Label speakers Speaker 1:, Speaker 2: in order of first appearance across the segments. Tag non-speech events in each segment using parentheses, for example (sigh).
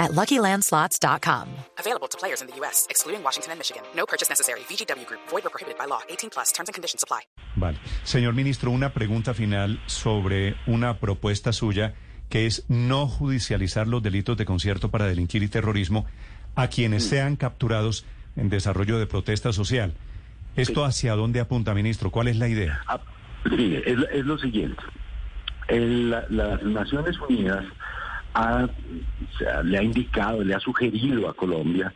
Speaker 1: at LuckyLandSlots.com.
Speaker 2: Available to players in the U.S., excluding Washington and Michigan. No purchase necessary. VGW Group. Void or prohibited by law. 18 plus. Terms and conditions apply.
Speaker 3: Vale. Señor ministro, una pregunta final sobre una propuesta suya que es no judicializar los delitos de concierto para delinquir y terrorismo a quienes sean capturados en desarrollo de protesta social. ¿Esto hacia dónde apunta, ministro? ¿Cuál es la idea?
Speaker 4: Ah, (clears throat) es, es lo siguiente. El- la- las Naciones Unidas ha- le ha indicado, le ha sugerido a Colombia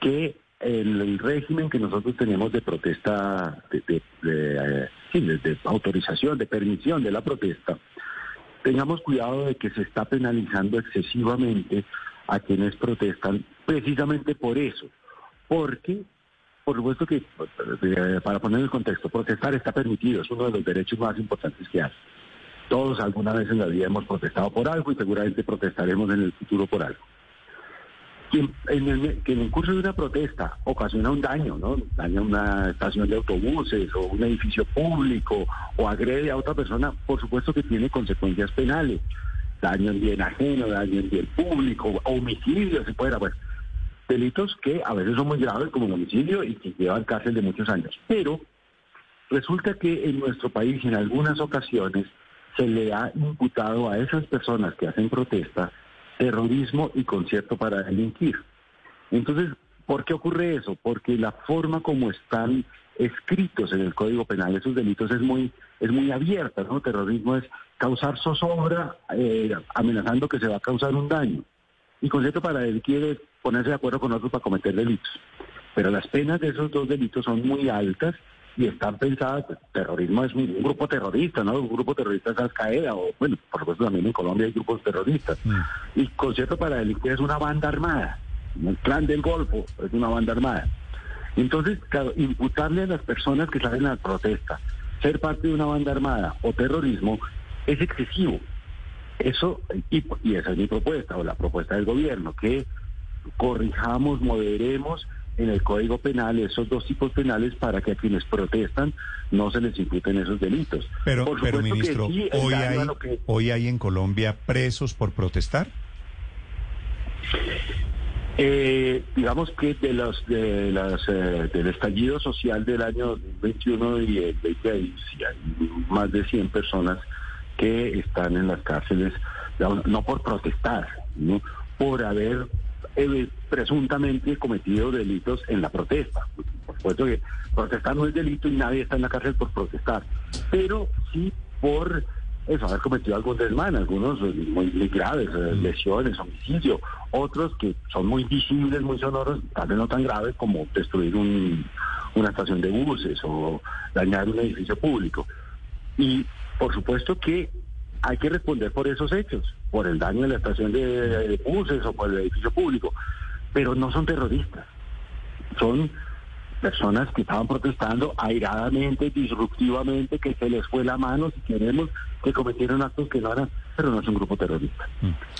Speaker 4: que el, el régimen que nosotros tenemos de protesta, eh, de- de autorización, de permisión de la protesta, tengamos cuidado de que se está penalizando excesivamente a quienes protestan precisamente por eso, porque por supuesto que, eh, para poner el contexto, protestar está permitido, es uno de los derechos más importantes que hay. Todos alguna vez en la vida hemos protestado por algo y seguramente protestaremos en el futuro por algo. Quien en el, que en el curso de una protesta ocasiona un daño, ¿no? Daña una estación de autobuses o un edificio público o agrede a otra persona, por supuesto que tiene consecuencias penales. Daño en bien ajeno, daño en bien público, homicidio, se puede, bueno, delitos que a veces son muy graves como el homicidio y que llevan cárcel de muchos años. Pero resulta que en nuestro país en algunas ocasiones se le ha imputado a esas personas que hacen protesta terrorismo y concierto para delinquir. Entonces, ¿por qué ocurre eso? Porque la forma como están escritos en el Código Penal esos delitos es muy es muy abierta, ¿no? Terrorismo es causar zozobra eh, amenazando que se va a causar un daño. Y concierto para delinquir es ponerse de acuerdo con otros para cometer delitos. Pero las penas de esos dos delitos son muy altas y están pensadas, terrorismo es un, un grupo terrorista, ¿no? Un grupo terrorista es Al Qaeda, o bueno, por supuesto también en Colombia hay grupos terroristas. Y concierto para delinquir es una banda armada, el clan del Golfo es una banda armada. Entonces, claro, imputarle a las personas que salen a la protesta ser parte de una banda armada o terrorismo es excesivo. Eso, y, y esa es mi propuesta, o la propuesta del gobierno, que corrijamos, moderemos en el Código Penal esos dos tipos penales para que a quienes protestan no se les imputen esos delitos.
Speaker 3: Pero,
Speaker 4: Por
Speaker 3: pero ministro,
Speaker 4: sí,
Speaker 3: hoy hay,
Speaker 4: que-
Speaker 3: hoy hay en Colombia presos por protestar.
Speaker 4: Eh, digamos que de los de las eh, del estallido social del año 2021 y el 20 ahí sí hay más de 100 personas que están en las cárceles no no por protestar, ¿no? por haber eh, presuntamente cometido delitos en la protesta. Por supuesto que protestar no es delito y nadie está en la cárcel por protestar, pero sí por eso, haber cometido algún desmán, algunos eh, muy, muy graves, eh, lesiones, homicidio, otros que son muy visibles, muy sonoros, tal vez no tan graves como destruir un- una estación de buses o dañar un edificio público. Y por supuesto que hay que responder por esos hechos, por el daño en la estación de, de buses o por el edificio público, pero no son terroristas, son personas que estaban protestando airadamente, disruptivamente, que se les fue la mano, si queremos, que cometieron actos que no eran, pero no es un grupo terrorista.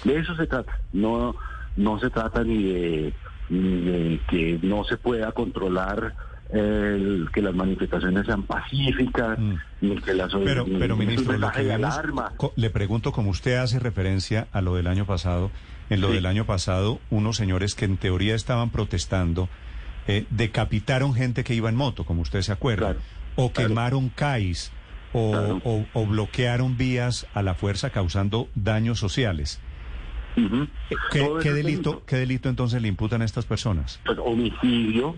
Speaker 4: De eso se trata, no, no se trata ni de, ni de que no se pueda controlar el, que las manifestaciones sean pacíficas,
Speaker 3: Mm.
Speaker 4: ni que las
Speaker 3: Pero,
Speaker 4: ni-
Speaker 3: pero
Speaker 4: ni
Speaker 3: ministro, lo que vemos- le pregunto, como usted hace referencia a lo del año pasado, en lo
Speaker 4: Sí.
Speaker 3: del año pasado, unos señores que en teoría estaban protestando, eh, decapitaron gente que iba en moto, como usted se acuerda,
Speaker 4: Claro,
Speaker 3: o
Speaker 4: claro.
Speaker 3: quemaron CAIs, o,
Speaker 4: Claro.
Speaker 3: o- o bloquearon vías a la fuerza causando daños sociales.
Speaker 4: Ujú.
Speaker 3: Eh, ¿Qué,
Speaker 4: Todo
Speaker 3: qué
Speaker 4: eso es
Speaker 3: delito,
Speaker 4: delito.
Speaker 3: ¿Qué delito entonces le imputan a estas personas?
Speaker 4: pues, homicidio,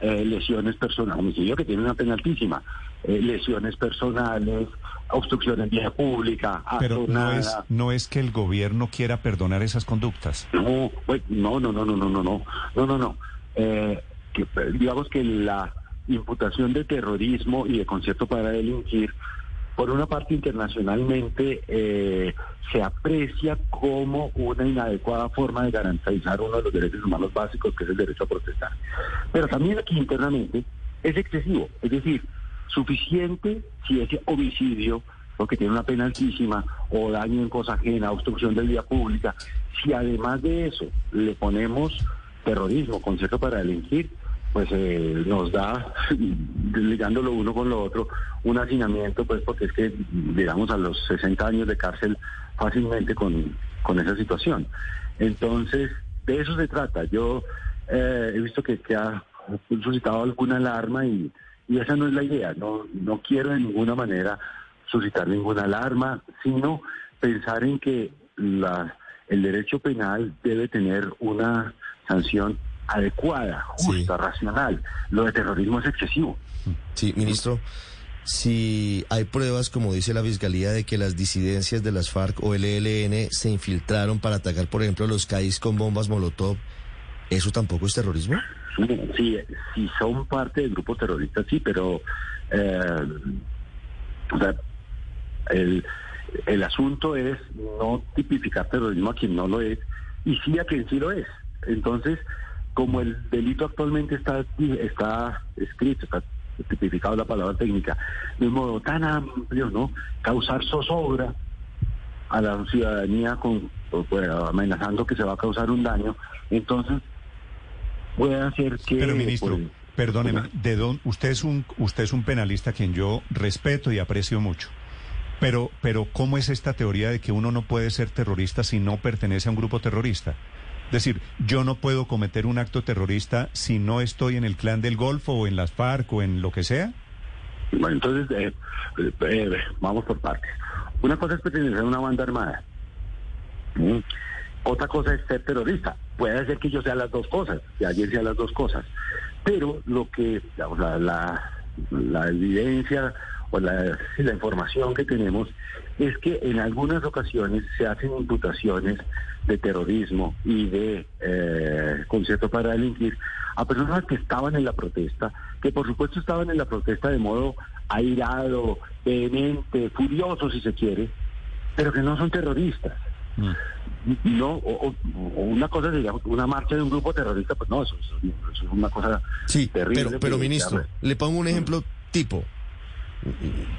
Speaker 4: eh, lesiones personales, homicidio que tiene una pena altísima, eh, lesiones personales, obstrucción en vía pública,
Speaker 3: Pero no es, no es que el gobierno quiera perdonar esas conductas.
Speaker 4: No, pues, no, no, no, no, no, no, no, no, no, no. Eh, que, eh, digamos que la imputación de terrorismo y de concierto para delinquir, por una parte internacionalmente eh, se aprecia como una inadecuada forma de garantizar uno de los derechos humanos básicos, que es el derecho a protestar. Pero también aquí internamente es excesivo, es decir, suficiente si ese homicidio, porque tiene una pena altísima, o daño en cosa ajena, obstrucción de vía pública, si además de eso le ponemos terrorismo, concierto para delinquir, pues eh, nos da, (laughs) ligándolo uno con lo otro, un hacinamiento, pues porque es que llegamos a los 60 años de cárcel fácilmente con, con esa situación. Entonces, de eso se trata. Yo eh, he visto que, que, ha suscitado alguna alarma y, y, esa no es la idea. No, no quiero de ninguna manera suscitar ninguna alarma, sino pensar en que la, el derecho penal debe tener una sanción adecuada, justa, racional. Lo de terrorismo es excesivo.
Speaker 5: Sí, ministro. Si hay pruebas, como dice la Fiscalía, de que las disidencias de las FARC o el ELN se infiltraron para atacar, por ejemplo, los CAIs con bombas Molotov, ¿eso tampoco es terrorismo?
Speaker 4: Sí, sí son parte del grupo terrorista, sí, pero eh, o sea, el, el asunto es no tipificar terrorismo a quien no lo es y sí a quien sí lo es. Entonces, como el delito actualmente está, está escrito, está tipificado la palabra técnica, de un modo tan amplio, ¿no? Causar zozobra a la ciudadanía con amenazando que se va a causar un daño, entonces puede hacer que...
Speaker 3: Pero ministro, pues, perdóneme, de don, usted es un usted es un penalista quien yo respeto y aprecio mucho. Pero, pero, ¿cómo es esta teoría de que uno no puede ser terrorista si no pertenece a un grupo terrorista? Decir, yo no puedo cometer un acto terrorista si no estoy en el clan del Golfo o en las FARC o en lo que sea.
Speaker 4: Bueno, entonces, eh, eh, eh, vamos por partes. Una cosa es pertenecer a una banda armada. ¿Mm? Otra cosa es ser terrorista. Puede ser que yo sea las dos cosas, que alguien sea las dos cosas. Pero lo que, la, la, la evidencia o la, la información que tenemos es que en algunas ocasiones se hacen imputaciones de terrorismo y de eh, concierto para delinquir a personas que estaban en la protesta, que por supuesto estaban en la protesta de modo airado, vehemente, furioso si se quiere, pero que no son terroristas. Mm. No, o, una cosa sería una marcha de un grupo terrorista, pues no, eso, es una cosa
Speaker 5: sí, Pero, pero ministro, le pongo un ejemplo tipo,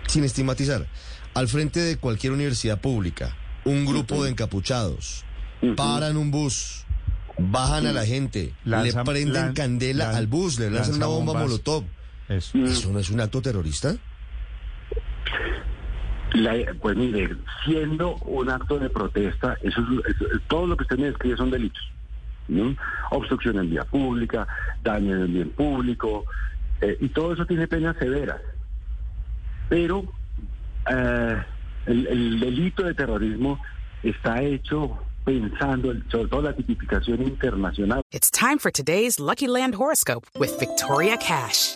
Speaker 5: sin estigmatizar, al frente de cualquier universidad pública, un grupo de encapuchados paran un bus, bajan a la gente, le prenden candela al bus, le lanzan una bomba molotov. Eso. no es un acto terrorista?
Speaker 4: pues mire, siendo un acto de protesta, eso, todo lo que usted me describe son delitos. Obstrucción en vía pública, daño en el bien público, eh, y todo eso tiene penas severas. Pero eh, el, el delito de terrorismo está hecho pensando en sobre todo la tipificación internacional.
Speaker 2: It's time for today's Lucky Land horoscope with Victoria Cash.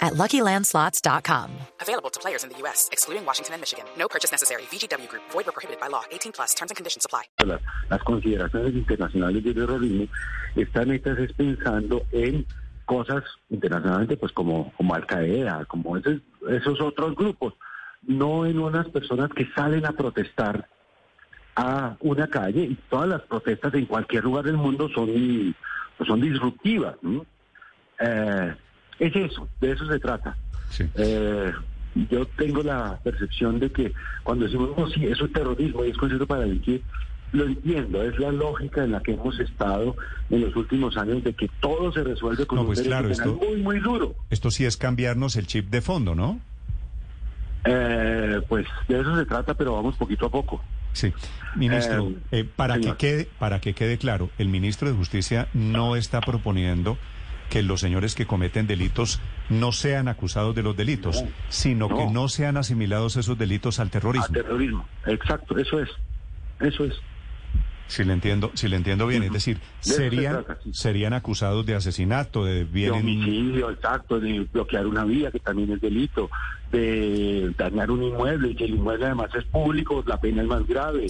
Speaker 1: at LuckyLandSlots.com.
Speaker 2: Available to players in the U.S., excluding Washington and Michigan. No purchase necessary. VGW Group. Void or prohibited by law. 18 plus. Terms and conditions apply.
Speaker 4: Las, las consideraciones internacionales de terrorismo están hechas es pensando en cosas internacionalmente, pues como, como Al-Qaeda, como esos, esos otros grupos, no en unas personas que salen a protestar a una calle y todas las protestas en cualquier lugar del mundo son, pues son disruptivas. ¿no? Eh, es eso, de eso se trata. Eh, yo tengo la percepción de que cuando decimos, no, sí, eso es terrorismo y es concierto para delinquir, lo entiendo, es la lógica en la que hemos estado en los últimos años de que todo se resuelve con un
Speaker 3: pues claro, esto,
Speaker 4: muy, muy duro.
Speaker 3: Esto sí es cambiarnos el chip de fondo, ¿no?
Speaker 4: Eh, pues de eso se trata, pero vamos poquito a poco.
Speaker 3: Sí, ministro, eh, para, que quede, para que quede claro, el ministro de Justicia no está proponiendo que los señores que cometen delitos no sean acusados de los delitos, sino que no. sean asimilados esos delitos al terrorismo.
Speaker 4: Al terrorismo, exacto, eso es, eso es.
Speaker 3: Si le entiendo, si le entiendo bien, es decir, serían, serían acusados de asesinato, de bien...
Speaker 4: De homicidio, exacto, de bloquear una vía, que también es delito, de dañar un inmueble, y que el inmueble además es público, la pena es más grave,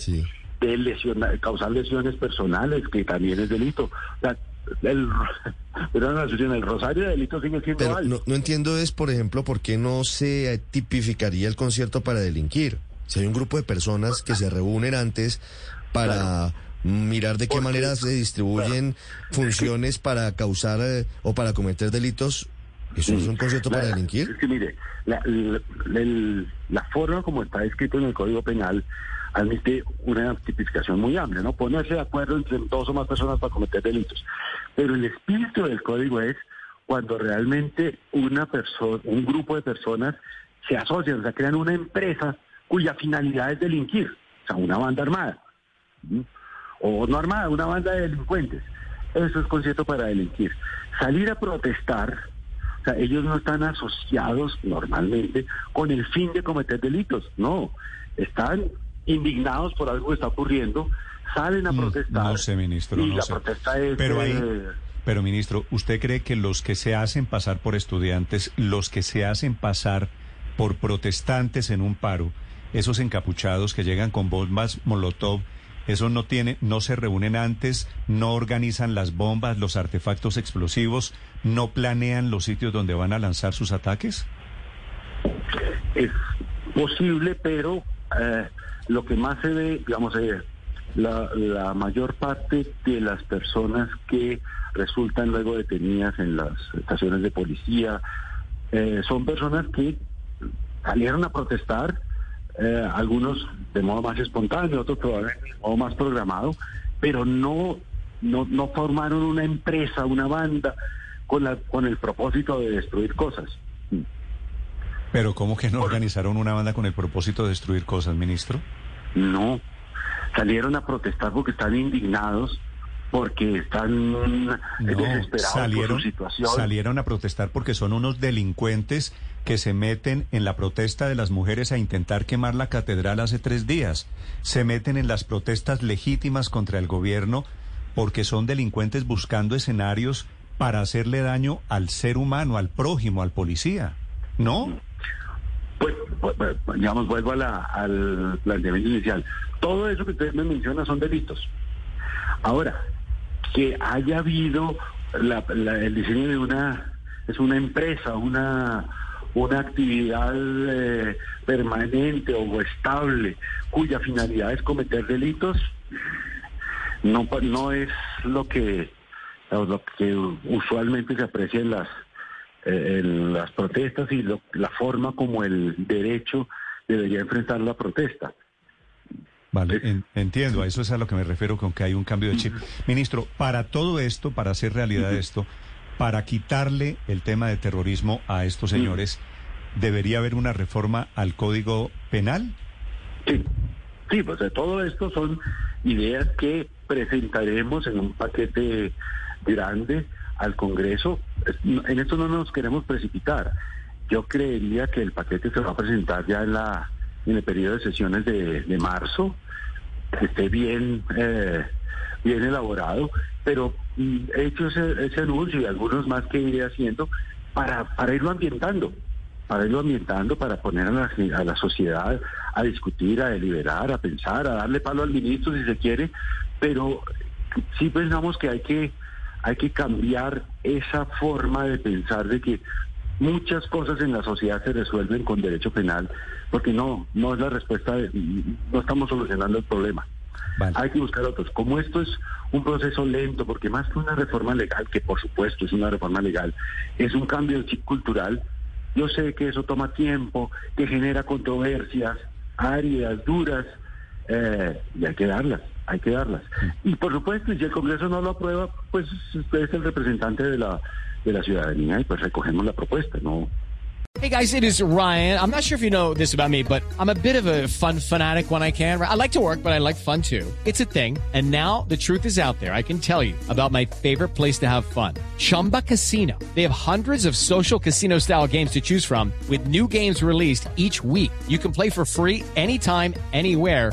Speaker 4: de lesionar, causar lesiones personales, que también es delito. O sea, el, (laughs) el rosario de delitos sigue siendo
Speaker 5: Pero no, no entiendo es, por ejemplo, por qué no se tipificaría el concierto para delinquir. Si hay un grupo de personas que se reúnen antes para mirar de qué manera se distribuyen funciones para causar eh, o para cometer delitos, ¿eso es un concierto para delinquir?
Speaker 4: Es que mire, la, la- el- la forma como está escrito en el Código Penal admite una tipificación muy amplia, ¿no? Ponerse de acuerdo entre dos o más personas para cometer delitos. Pero el espíritu del código es cuando realmente una persona, un grupo de personas se asocian, o sea, crean una empresa cuya finalidad es delinquir, o sea, una banda armada. o no armada, una banda de delincuentes. Eso es concierto para delinquir. Salir a protestar, o sea, ellos no están asociados normalmente con el fin de cometer delitos, no, están indignados por algo que está ocurriendo, salen a
Speaker 3: Mm,
Speaker 4: protestar.
Speaker 3: No sé, ministro,
Speaker 4: y
Speaker 3: no
Speaker 4: la
Speaker 3: sé.
Speaker 4: protesta es...
Speaker 3: Pero ahí,
Speaker 4: eh,
Speaker 3: pero ministro, ¿usted cree que los que se hacen pasar por estudiantes, los que se hacen pasar por protestantes en un paro, esos encapuchados que llegan con bombas Molotov, esos no tienen, no se reúnen antes, no organizan las bombas, los artefactos explosivos, no planean los sitios donde van a lanzar sus ataques?
Speaker 4: es posible, pero eh, lo que más se ve, digamos, eh, la, mayor parte de las personas que resultan luego detenidas en las estaciones de policía eh, son personas que salieron a protestar, eh, algunos de modo más espontáneo, otros probablemente de modo más programado, pero no, no, no formaron una empresa, una banda con, la, con el propósito de destruir cosas.
Speaker 3: Pero ¿cómo que no organizaron una banda con el propósito de destruir cosas, ministro?
Speaker 4: No, salieron a protestar porque están indignados, porque están eh,
Speaker 3: No,
Speaker 4: desesperados
Speaker 3: salieron,
Speaker 4: por su situación.
Speaker 3: salieron a protestar porque son unos delincuentes que se meten en la protesta de las mujeres a intentar quemar la catedral hace tres días. Se meten en las protestas legítimas contra el gobierno porque son delincuentes buscando escenarios para hacerle daño al ser humano, al prójimo, al policía. ¿No?
Speaker 4: Pues, pues, pues, digamos, vuelvo a la- al planteamiento inicial. Todo eso que usted me menciona son delitos. Ahora, que haya habido el diseño de una, es una empresa, una, una actividad eh, permanente o estable cuya finalidad es cometer delitos, no, no es lo que, lo que usualmente se aprecia en las eh, en las protestas y lo- la forma como el derecho debería enfrentar la protesta.
Speaker 3: Vale, en- entiendo, a eso es a lo que me refiero con que hay un cambio de chip. Ministro, para todo esto, para hacer realidad esto, para quitarle el tema de terrorismo a estos señores, ¿debería haber una reforma al Código Penal?
Speaker 4: Sí, sí, pues de todo esto son ideas que presentaremos en un paquete grande al Congreso. En esto no nos queremos precipitar. Yo creería que el paquete se va a presentar ya en la en el periodo de sesiones de, de marzo, que esté bien eh, bien elaborado, pero mm, he hecho ese, ese anuncio y algunos más que iré haciendo para, para irlo ambientando para irlo ambientando, para poner a la, a la sociedad a discutir, a deliberar, a pensar, a darle palo al ministro si se quiere, pero sí pensamos que hay que hay que cambiar esa forma de pensar de que muchas cosas en la sociedad se resuelven con derecho penal, porque no no es la respuesta, de- no estamos solucionando el problema.
Speaker 3: Vale.
Speaker 4: Hay que buscar otros. Como esto es un proceso lento, porque más que una reforma legal, que por supuesto es una reforma legal, es un cambio de chip cultural, yo sé que eso toma tiempo, que genera controversias áridas, duras, eh, y hay que darlas, hay que darlas. Y por supuesto, si el Congreso no lo aprueba, pues usted es el representante de la, de la ciudadanía y pues recogemos la propuesta, ¿no?
Speaker 6: Hey guys, it is Ryan. I'm not sure if you know this about me, but I'm a bit of a fun fanatic when I can. I like to work, but I like fun too. It's a thing. And now the truth is out there. I can tell you about my favorite place to have fun. Chumba Casino. They have hundreds of social casino style games to choose from with new games released each week. You can play for free anytime, anywhere.